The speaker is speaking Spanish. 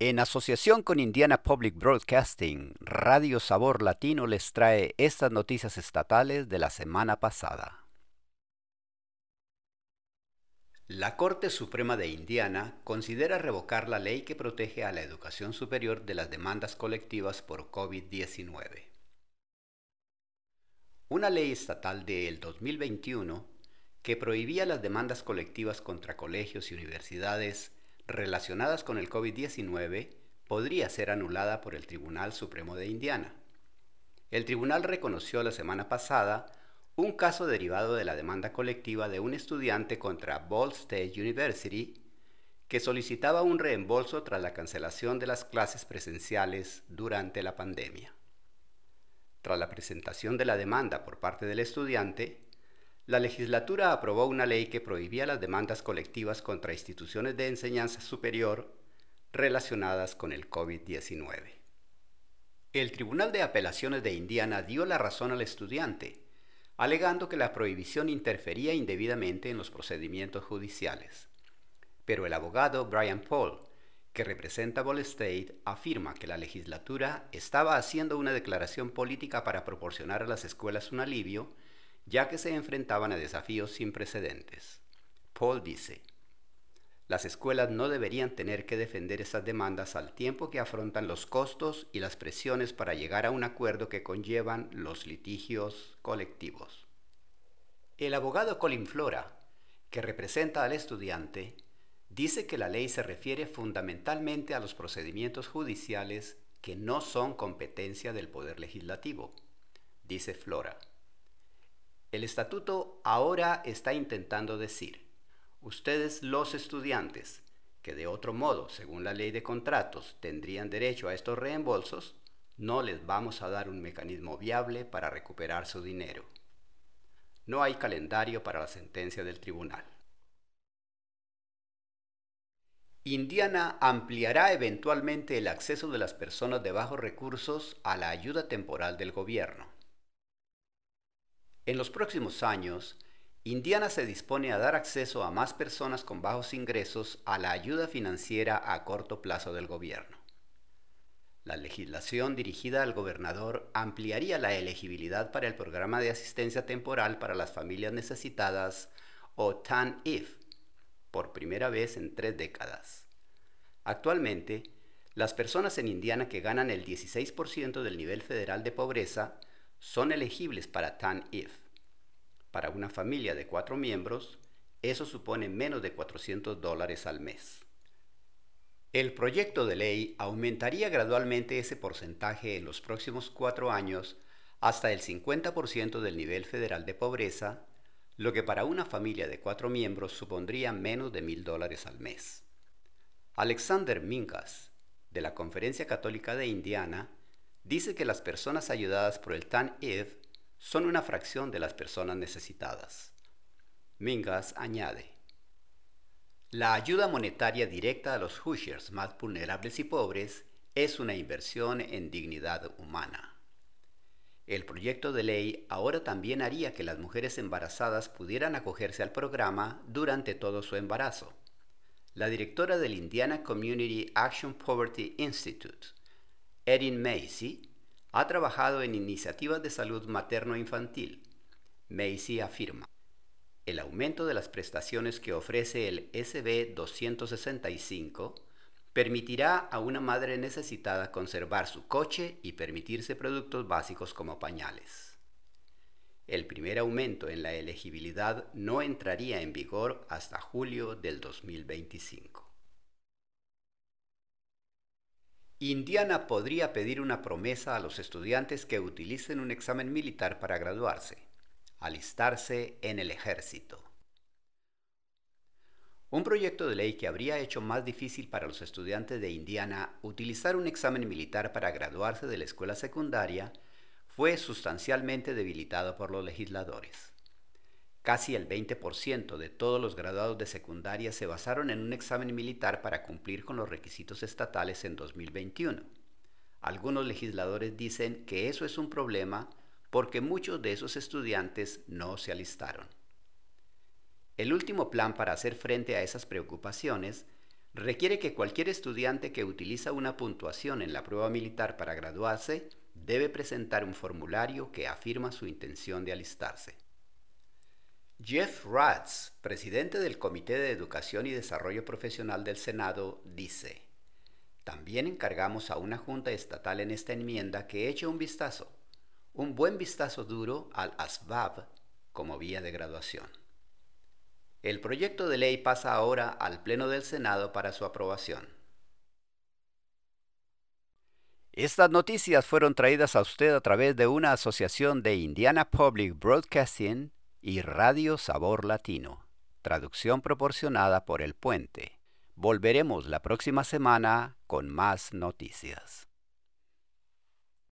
En asociación con Indiana Public Broadcasting, Radio Sabor Latino les trae estas noticias estatales de la semana pasada. La Corte Suprema de Indiana considera revocar la ley que protege a la educación superior de las demandas colectivas por COVID-19. Una ley estatal del 2021 que prohibía las demandas colectivas contra colegios y universidades relacionadas con el COVID-19 podría ser anulada por el Tribunal Supremo de Indiana. El tribunal reconoció la semana pasada un caso derivado de la demanda colectiva de un estudiante contra Ball State University que solicitaba un reembolso tras la cancelación de las clases presenciales durante la pandemia. Tras la presentación de la demanda por parte del estudiante, la legislatura aprobó una ley que prohibía las demandas colectivas contra instituciones de enseñanza superior relacionadas con el COVID-19. El Tribunal de Apelaciones de Indiana dio la razón al estudiante, alegando que la prohibición interfería indebidamente en los procedimientos judiciales. Pero el abogado Brian Paul, que representa Ball State, afirma que la legislatura estaba haciendo una declaración política para proporcionar a las escuelas un alivio ya que se enfrentaban a desafíos sin precedentes. Paul dice, las escuelas no deberían tener que defender esas demandas al tiempo que afrontan los costos y las presiones para llegar a un acuerdo que conllevan los litigios colectivos. El abogado Colin Flora, que representa al estudiante, dice que la ley se refiere fundamentalmente a los procedimientos judiciales que no son competencia del Poder Legislativo. Dice Flora. El estatuto ahora está intentando decir, ustedes los estudiantes, que de otro modo, según la ley de contratos, tendrían derecho a estos reembolsos, no les vamos a dar un mecanismo viable para recuperar su dinero. No hay calendario para la sentencia del tribunal. Indiana ampliará eventualmente el acceso de las personas de bajos recursos a la ayuda temporal del gobierno. En los próximos años, Indiana se dispone a dar acceso a más personas con bajos ingresos a la ayuda financiera a corto plazo del gobierno. La legislación dirigida al gobernador ampliaría la elegibilidad para el programa de asistencia temporal para las familias necesitadas o TAN-IF por primera vez en tres décadas. Actualmente, las personas en Indiana que ganan el 16% del nivel federal de pobreza son elegibles para TAN-IF. Para una familia de cuatro miembros, eso supone menos de 400 dólares al mes. El proyecto de ley aumentaría gradualmente ese porcentaje en los próximos cuatro años hasta el 50% del nivel federal de pobreza, lo que para una familia de cuatro miembros supondría menos de mil dólares al mes. Alexander Minkas, de la Conferencia Católica de Indiana, dice que las personas ayudadas por el TAN-IF son una fracción de las personas necesitadas. Mingas añade, la ayuda monetaria directa a los Hoosiers más vulnerables y pobres es una inversión en dignidad humana. El proyecto de ley ahora también haría que las mujeres embarazadas pudieran acogerse al programa durante todo su embarazo. La directora del Indiana Community Action Poverty Institute, Erin Macy ha trabajado en iniciativas de salud materno-infantil. Macy afirma, el aumento de las prestaciones que ofrece el SB 265 permitirá a una madre necesitada conservar su coche y permitirse productos básicos como pañales. El primer aumento en la elegibilidad no entraría en vigor hasta julio del 2025. Indiana podría pedir una promesa a los estudiantes que utilicen un examen militar para graduarse, alistarse en el ejército. Un proyecto de ley que habría hecho más difícil para los estudiantes de Indiana utilizar un examen militar para graduarse de la escuela secundaria fue sustancialmente debilitado por los legisladores. Casi el 20% de todos los graduados de secundaria se basaron en un examen militar para cumplir con los requisitos estatales en 2021. Algunos legisladores dicen que eso es un problema porque muchos de esos estudiantes no se alistaron. El último plan para hacer frente a esas preocupaciones requiere que cualquier estudiante que utiliza una puntuación en la prueba militar para graduarse debe presentar un formulario que afirma su intención de alistarse. Jeff Ratz, presidente del Comité de Educación y Desarrollo Profesional del Senado, dice, también encargamos a una junta estatal en esta enmienda que eche un vistazo, un buen vistazo duro al ASVAB como vía de graduación. El proyecto de ley pasa ahora al Pleno del Senado para su aprobación. Estas noticias fueron traídas a usted a través de una asociación de Indiana Public Broadcasting y Radio Sabor Latino. Traducción proporcionada por El Puente. Volveremos la próxima semana con más noticias.